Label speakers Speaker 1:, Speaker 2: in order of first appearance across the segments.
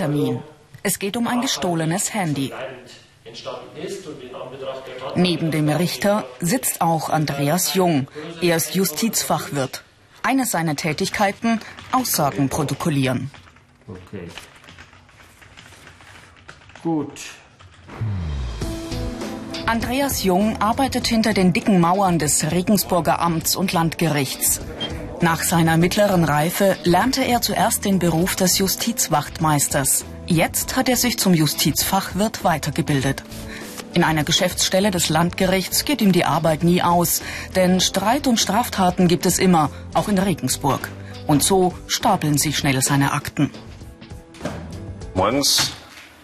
Speaker 1: Gerichtstermin. Es geht um ein gestohlenes Handy. Neben dem Richter sitzt auch Andreas Jung. Er ist Justizfachwirt. Eine seiner Tätigkeiten, Aussagen protokollieren. Okay. Gut. Andreas Jung arbeitet hinter den dicken Mauern des Regensburger Amts und Landgerichts. Nach seiner mittleren Reife lernte er zuerst den Beruf des Justizwachtmeisters. Jetzt hat er sich zum Justizfachwirt weitergebildet. In einer Geschäftsstelle des Landgerichts geht ihm die Arbeit nie aus, denn Streit und Straftaten gibt es immer, auch in Regensburg. Und so stapeln sich schnell seine Akten.
Speaker 2: Morgens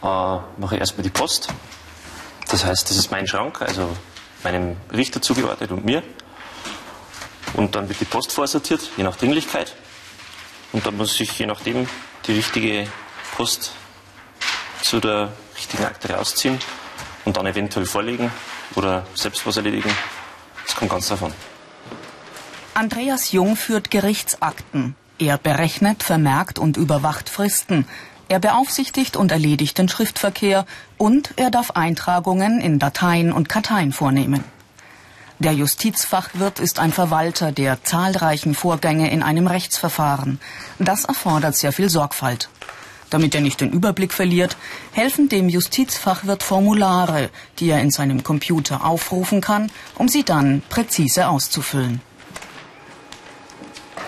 Speaker 2: äh, mache ich erstmal die Post. Das heißt, das ist mein Schrank, also meinem Richter zugeordnet und mir. Und dann wird die Post vorsortiert, je nach Dringlichkeit. Und dann muss ich je nachdem die richtige Post zu der richtigen Akte rausziehen und dann eventuell vorlegen oder selbst was erledigen. Das kommt ganz davon.
Speaker 1: Andreas Jung führt Gerichtsakten. Er berechnet, vermerkt und überwacht Fristen. Er beaufsichtigt und erledigt den Schriftverkehr und er darf Eintragungen in Dateien und Karteien vornehmen. Der Justizfachwirt ist ein Verwalter der zahlreichen Vorgänge in einem Rechtsverfahren. Das erfordert sehr viel Sorgfalt. Damit er nicht den Überblick verliert, helfen dem Justizfachwirt Formulare, die er in seinem Computer aufrufen kann, um sie dann präzise auszufüllen.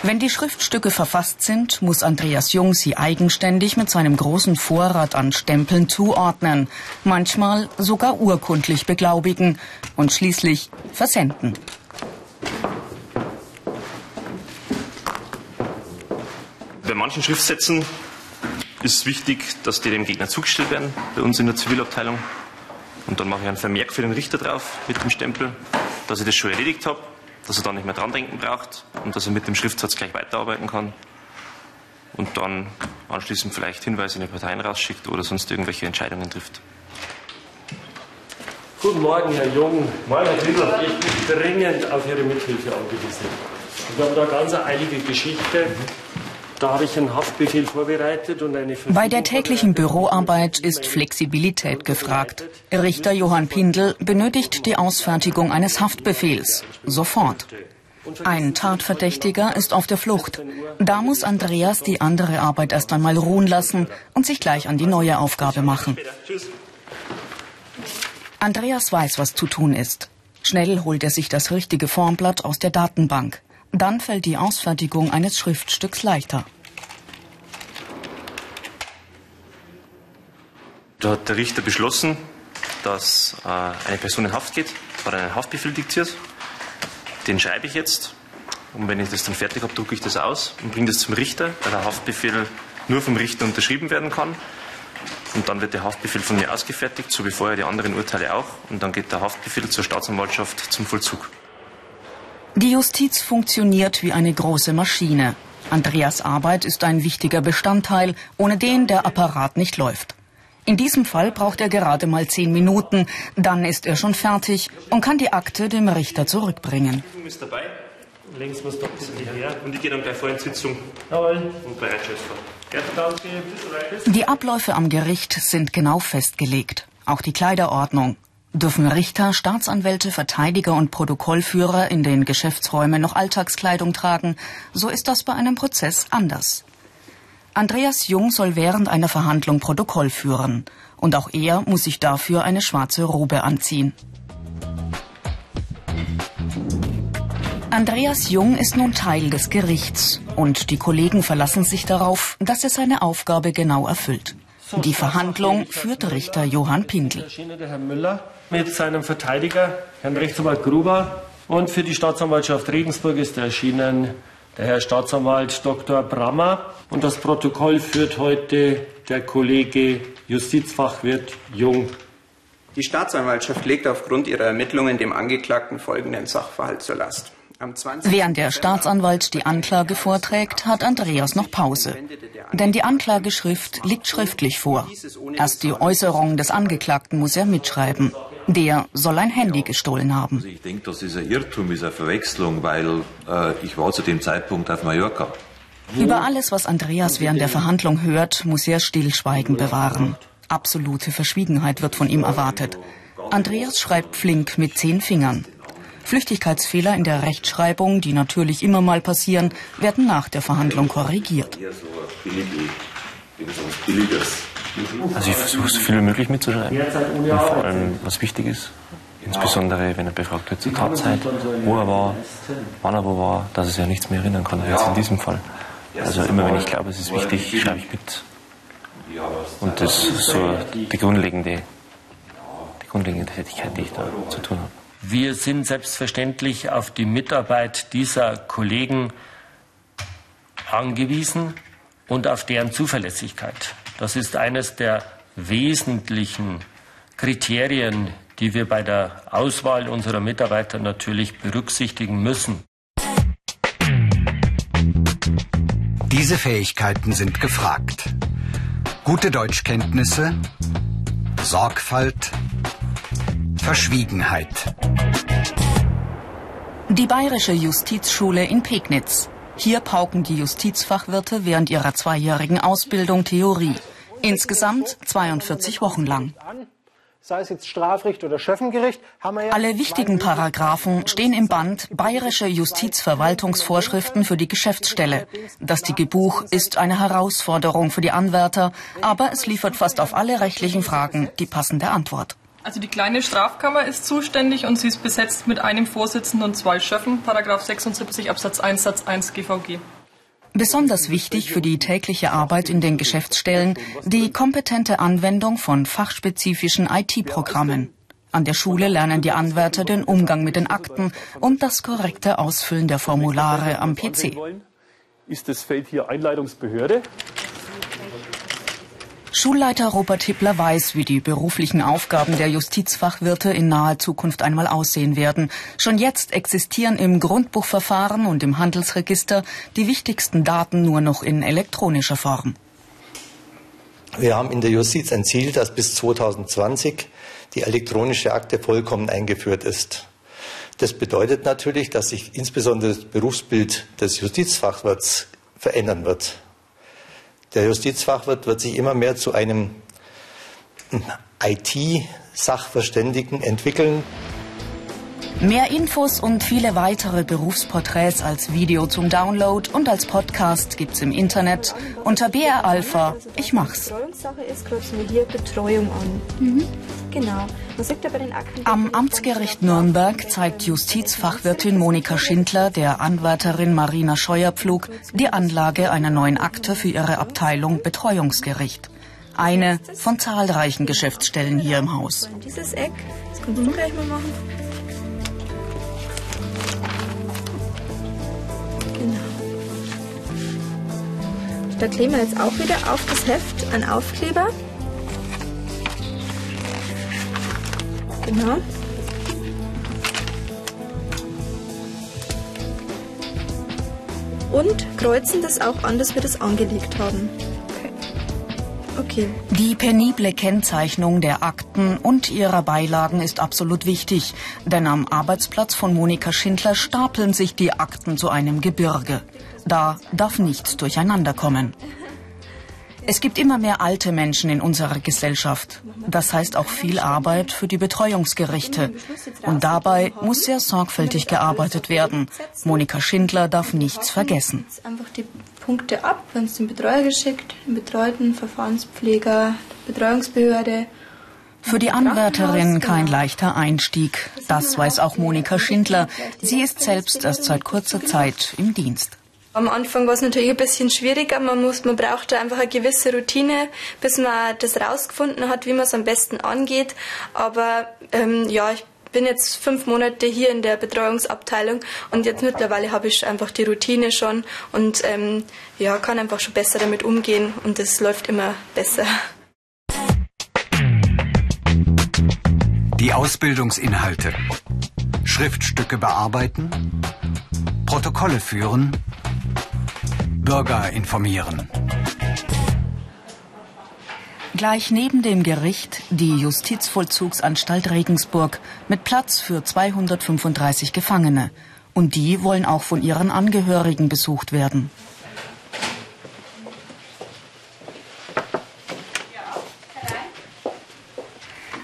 Speaker 1: Wenn die Schriftstücke verfasst sind, muss Andreas Jung sie eigenständig mit seinem großen Vorrat an Stempeln zuordnen, manchmal sogar urkundlich beglaubigen und schließlich versenden.
Speaker 2: Bei manchen Schriftsätzen ist wichtig, dass die dem Gegner zugestellt werden, bei uns in der Zivilabteilung. Und dann mache ich einen Vermerk für den Richter drauf mit dem Stempel, dass ich das schon erledigt habe dass er dann nicht mehr dran denken braucht und dass er mit dem Schriftsatz gleich weiterarbeiten kann und dann anschließend vielleicht Hinweise in die Parteien rausschickt oder sonst irgendwelche Entscheidungen trifft.
Speaker 3: Guten Morgen, Herr Jung. Morgen, Herr Friedler. Ich bin dringend auf Ihre Mithilfe angewiesen. Wir haben da eine ganz eilige Geschichte. Da habe ich einen Haftbefehl vorbereitet und eine
Speaker 1: Bei der täglichen Büroarbeit ist Flexibilität gefragt. Richter Johann Pindel benötigt die Ausfertigung eines Haftbefehls. Sofort. Ein Tatverdächtiger ist auf der Flucht. Da muss Andreas die andere Arbeit erst einmal ruhen lassen und sich gleich an die neue Aufgabe machen. Andreas weiß, was zu tun ist. Schnell holt er sich das richtige Formblatt aus der Datenbank. Dann fällt die Ausfertigung eines Schriftstücks leichter.
Speaker 2: Da hat der Richter beschlossen, dass äh, eine Person in Haft geht, hat einen Haftbefehl diktiert. Den schreibe ich jetzt. Und wenn ich das dann fertig habe, drucke ich das aus und bringe das zum Richter, weil der Haftbefehl nur vom Richter unterschrieben werden kann. Und dann wird der Haftbefehl von mir ausgefertigt, so wie vorher die anderen Urteile auch. Und dann geht der Haftbefehl zur Staatsanwaltschaft zum Vollzug.
Speaker 1: Die Justiz funktioniert wie eine große Maschine. Andreas Arbeit ist ein wichtiger Bestandteil, ohne den der Apparat nicht läuft. In diesem Fall braucht er gerade mal zehn Minuten, dann ist er schon fertig und kann die Akte dem Richter zurückbringen. Links muss doch her. Und ich gehe dann gleich vor in Sitzung Jawohl. und Die Abläufe am Gericht sind genau festgelegt. Auch die Kleiderordnung. Dürfen Richter, Staatsanwälte, Verteidiger und Protokollführer in den Geschäftsräumen noch Alltagskleidung tragen, so ist das bei einem Prozess anders. Andreas Jung soll während einer Verhandlung Protokoll führen. Und auch er muss sich dafür eine schwarze Robe anziehen. Andreas Jung ist nun Teil des Gerichts und die Kollegen verlassen sich darauf, dass er seine Aufgabe genau erfüllt. Die Verhandlung führt Richter Johann Pindl.
Speaker 3: Mit seinem Verteidiger, Herrn Rechtsanwalt Gruber. Und für die Staatsanwaltschaft Regensburg ist erschienen der Herr Staatsanwalt Dr. Brammer. Und das Protokoll führt heute der Kollege Justizfachwirt Jung.
Speaker 4: Die Staatsanwaltschaft legt aufgrund ihrer Ermittlungen dem Angeklagten folgenden Sachverhalt zur Last.
Speaker 1: Während der Staatsanwalt die Anklage vorträgt, hat Andreas noch Pause. Denn die Anklageschrift liegt schriftlich vor. Erst die Äußerung des Angeklagten muss er mitschreiben. Der soll ein Handy gestohlen haben.
Speaker 5: Also ich denke, das ist ein Irrtum, ist eine Verwechslung, weil äh, ich war zu dem Zeitpunkt auf Mallorca.
Speaker 1: Über alles, was Andreas während der Verhandlung hört, muss er Stillschweigen bewahren. Absolute Verschwiegenheit wird von ihm erwartet. Andreas schreibt flink mit zehn Fingern. Flüchtigkeitsfehler in der Rechtschreibung, die natürlich immer mal passieren, werden nach der Verhandlung korrigiert.
Speaker 2: Also ich versuche so viel wie möglich mitzuschreiben. Und vor allem, was wichtig ist, insbesondere wenn er befragt wird zur Tatzeit, wo er war, wann er wo war, dass er sich ja nichts mehr erinnern kann, jetzt in diesem Fall. Also immer wenn ich glaube, es ist wichtig, schreibe ich mit. Und das ist so die grundlegende, die grundlegende Tätigkeit, die ich da zu tun habe.
Speaker 3: Wir sind selbstverständlich auf die Mitarbeit dieser Kollegen angewiesen und auf deren Zuverlässigkeit. Das ist eines der wesentlichen Kriterien, die wir bei der Auswahl unserer Mitarbeiter natürlich berücksichtigen müssen.
Speaker 5: Diese Fähigkeiten sind gefragt. Gute Deutschkenntnisse, Sorgfalt, Verschwiegenheit.
Speaker 1: Die Bayerische Justizschule in Pegnitz. Hier pauken die Justizfachwirte während ihrer zweijährigen Ausbildung Theorie. Insgesamt 42 Wochen lang.
Speaker 6: Sei es jetzt Strafrecht oder Schöffengericht,
Speaker 1: Alle wichtigen Paragraphen stehen im Band Bayerische Justizverwaltungsvorschriften für die Geschäftsstelle. Das dicke Buch ist eine Herausforderung für die Anwärter, aber es liefert fast auf alle rechtlichen Fragen die passende Antwort.
Speaker 7: Also die kleine Strafkammer ist zuständig und sie ist besetzt mit einem Vorsitzenden und zwei Schöffen, Paragraph 76 Absatz 1 Satz 1 GVG.
Speaker 1: Besonders wichtig für die tägliche Arbeit in den Geschäftsstellen die kompetente Anwendung von fachspezifischen IT-Programmen. An der Schule lernen die Anwärter den Umgang mit den Akten und das korrekte Ausfüllen der Formulare am PC.
Speaker 8: Ist das Feld hier Einleitungsbehörde?
Speaker 1: Schulleiter Robert Hippler weiß, wie die beruflichen Aufgaben der Justizfachwirte in naher Zukunft einmal aussehen werden. Schon jetzt existieren im Grundbuchverfahren und im Handelsregister die wichtigsten Daten nur noch in elektronischer Form.
Speaker 9: Wir haben in der Justiz ein Ziel, dass bis 2020 die elektronische Akte vollkommen eingeführt ist. Das bedeutet natürlich, dass sich insbesondere das Berufsbild des Justizfachwirts verändern wird. Der Justizfachwirt wird sich immer mehr zu einem IT-Sachverständigen entwickeln.
Speaker 1: Mehr Infos und viele weitere Berufsporträts als Video zum Download und als Podcast gibt's im Internet unter BR Alpha. Ich mach's.
Speaker 10: Betreuungssache ist, kreuzen wir hier Betreuung an. Mhm. Genau.
Speaker 1: Am Amtsgericht Nürnberg zeigt Justizfachwirtin Monika Schindler der Anwärterin Marina Scheuerpflug die Anlage einer neuen Akte für ihre Abteilung Betreuungsgericht. Eine von zahlreichen Geschäftsstellen hier im Haus.
Speaker 10: Dieses Eck, das kannst du gleich mal machen. Da kleben wir jetzt auch wieder auf das Heft einen Aufkleber. Genau. Und kreuzen das auch an, dass wir das angelegt haben. Okay.
Speaker 1: Die penible Kennzeichnung der Akten und ihrer Beilagen ist absolut wichtig, denn am Arbeitsplatz von Monika Schindler stapeln sich die Akten zu einem Gebirge. Da darf nichts durcheinander kommen. Es gibt immer mehr alte Menschen in unserer Gesellschaft. Das heißt auch viel Arbeit für die Betreuungsgerichte. Und dabei muss sehr sorgfältig gearbeitet werden. Monika Schindler darf nichts vergessen.
Speaker 10: Einfach die Punkte ab, wenn es den Betreuer geschickt, den Betreuten, Verfahrenspfleger, Betreuungsbehörde.
Speaker 1: Für die Anwärterin kein leichter Einstieg. Das weiß auch Monika Schindler. Sie ist selbst erst seit kurzer Zeit im Dienst.
Speaker 10: Am Anfang war es natürlich ein bisschen schwieriger. Man, muss, man brauchte einfach eine gewisse Routine, bis man das rausgefunden hat, wie man es am besten angeht. Aber ähm, ja, ich bin jetzt fünf Monate hier in der Betreuungsabteilung und jetzt mittlerweile habe ich einfach die Routine schon und ähm, ja, kann einfach schon besser damit umgehen und es läuft immer besser.
Speaker 5: Die Ausbildungsinhalte. Schriftstücke bearbeiten, Protokolle führen, Bürger informieren.
Speaker 1: Gleich neben dem Gericht die Justizvollzugsanstalt Regensburg mit Platz für 235 Gefangene. Und die wollen auch von ihren Angehörigen besucht werden.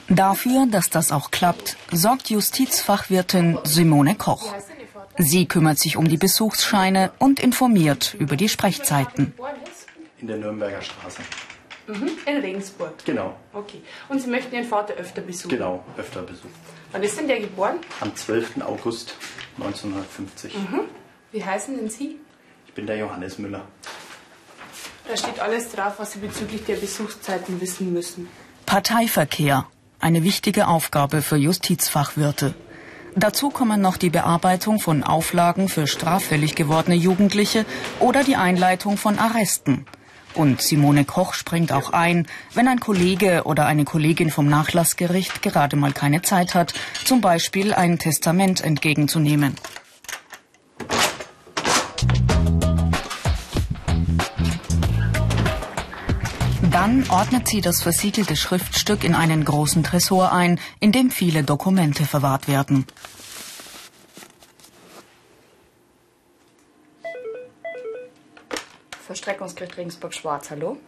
Speaker 1: Dafür, dass das auch klappt, sorgt Justizfachwirtin Simone Koch. Sie kümmert sich um die Besuchsscheine und informiert über die Sprechzeiten.
Speaker 11: In der Nürnberger Straße.
Speaker 12: Mhm, in Regensburg.
Speaker 11: Genau.
Speaker 12: Okay. Und Sie möchten Ihren Vater öfter besuchen?
Speaker 11: Genau, öfter besuchen.
Speaker 12: Wann ist denn der geboren?
Speaker 11: Am 12. August 1950.
Speaker 12: Mhm. Wie heißen denn Sie?
Speaker 11: Ich bin der Johannes Müller.
Speaker 12: Da steht alles drauf, was Sie bezüglich der Besuchszeiten wissen müssen.
Speaker 1: Parteiverkehr. Eine wichtige Aufgabe für Justizfachwirte. Dazu kommen noch die Bearbeitung von Auflagen für straffällig gewordene Jugendliche oder die Einleitung von Arresten. Und Simone Koch springt auch ein, wenn ein Kollege oder eine Kollegin vom Nachlassgericht gerade mal keine Zeit hat, zum Beispiel ein Testament entgegenzunehmen. Dann ordnet sie das versiegelte Schriftstück in einen großen Tresor ein, in dem viele Dokumente verwahrt werden.
Speaker 13: Verstreckungsgericht Regensburg-Schwarz, hallo?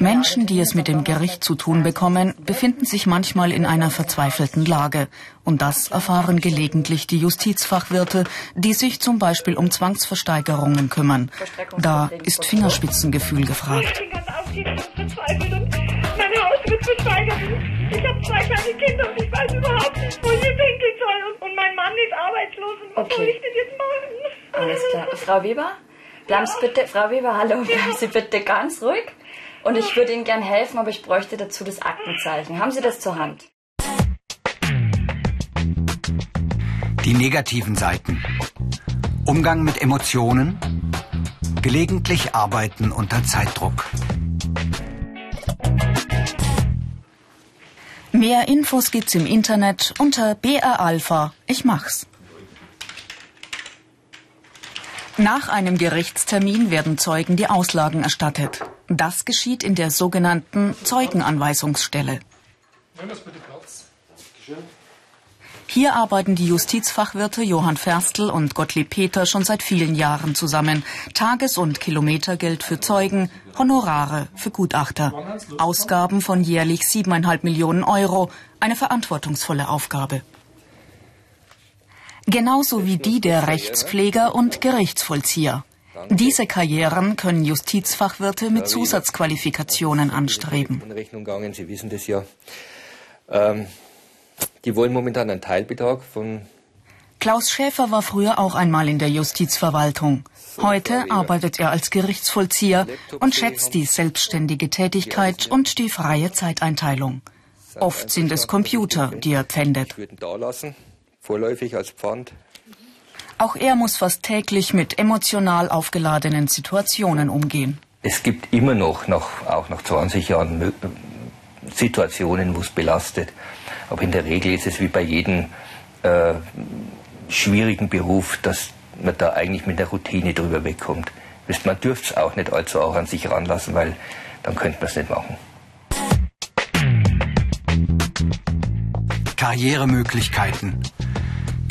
Speaker 1: Menschen, die es mit dem Gericht zu tun bekommen, befinden sich manchmal in einer verzweifelten Lage. Und das erfahren gelegentlich die Justizfachwirte, die sich zum Beispiel um Zwangsversteigerungen kümmern. Da ist Fingerspitzengefühl gefragt.
Speaker 14: Ich bin ganz verzweifelt und mein Haus wird versteigert. Ich habe zwei kleine Kinder und ich weiß überhaupt nicht, wo ich hier pinkeln soll. Und, und mein Mann ist arbeitslos. Und was
Speaker 13: Okay.
Speaker 14: soll ich denn jetzt machen?
Speaker 13: Alles klar. Frau Weber, bleiben Sie bitte, Frau Weber, hallo, bleiben Sie bitte ganz ruhig. Und ich würde Ihnen gern helfen, aber ich bräuchte dazu das Aktenzeichen. Haben Sie das zur Hand?
Speaker 5: Die negativen Seiten. Umgang mit Emotionen. Gelegentlich Arbeiten unter Zeitdruck.
Speaker 1: Mehr Infos gibt's im Internet unter BR Alpha. Ich mach's. Nach einem Gerichtstermin werden Zeugen die Auslagen erstattet. Das geschieht in der sogenannten Zeugenanweisungsstelle. Hier arbeiten die Justizfachwirte Johann Ferstl und Gottlieb Peter schon seit vielen Jahren zusammen. Tages- und Kilometergeld für Zeugen, Honorare für Gutachter. Ausgaben von jährlich siebeneinhalb Millionen Euro. Eine verantwortungsvolle Aufgabe. Genauso wie die der Rechtspfleger und Gerichtsvollzieher. Diese Karrieren können Justizfachwirte mit Zusatzqualifikationen anstreben.
Speaker 15: in Rechnung gegangen. Sie wissen das ja. Ähm, die wollen momentan einen Teilbetrag von
Speaker 1: Klaus Schäfer war früher auch einmal in der Justizverwaltung. Heute arbeitet er als Gerichtsvollzieher und schätzt die selbstständige Tätigkeit und die freie Zeiteinteilung. Oft sind es Computer, die er pfändet.
Speaker 15: würden da lassen, vorläufig als Pfand.
Speaker 1: Auch er muss fast täglich mit emotional aufgeladenen Situationen umgehen.
Speaker 15: Es gibt immer noch, nach, auch nach 20 Jahren, Mö- Situationen, wo es belastet. Aber in der Regel ist es wie bei jedem äh, schwierigen Beruf, dass man da eigentlich mit der Routine drüber wegkommt. Wisst, Man dürfte es auch nicht allzu auch an sich ranlassen, weil dann könnte man es nicht machen.
Speaker 5: Karrieremöglichkeiten.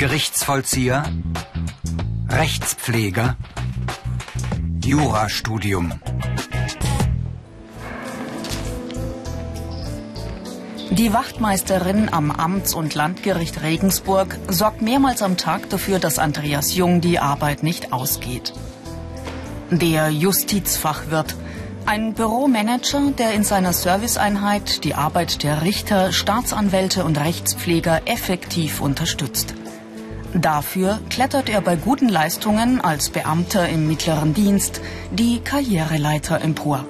Speaker 5: Gerichtsvollzieher. Rechtspfleger. Jurastudium.
Speaker 1: Die Wachtmeisterin am Amts- und Landgericht Regensburg sorgt mehrmals am Tag dafür, dass Andreas Jung die Arbeit nicht ausgeht. Der Justizfachwirt, ein Büromanager, der in seiner Serviceeinheit die Arbeit der Richter, Staatsanwälte und Rechtspfleger effektiv unterstützt. Dafür klettert er bei guten Leistungen als Beamter im mittleren Dienst die Karriereleiter empor.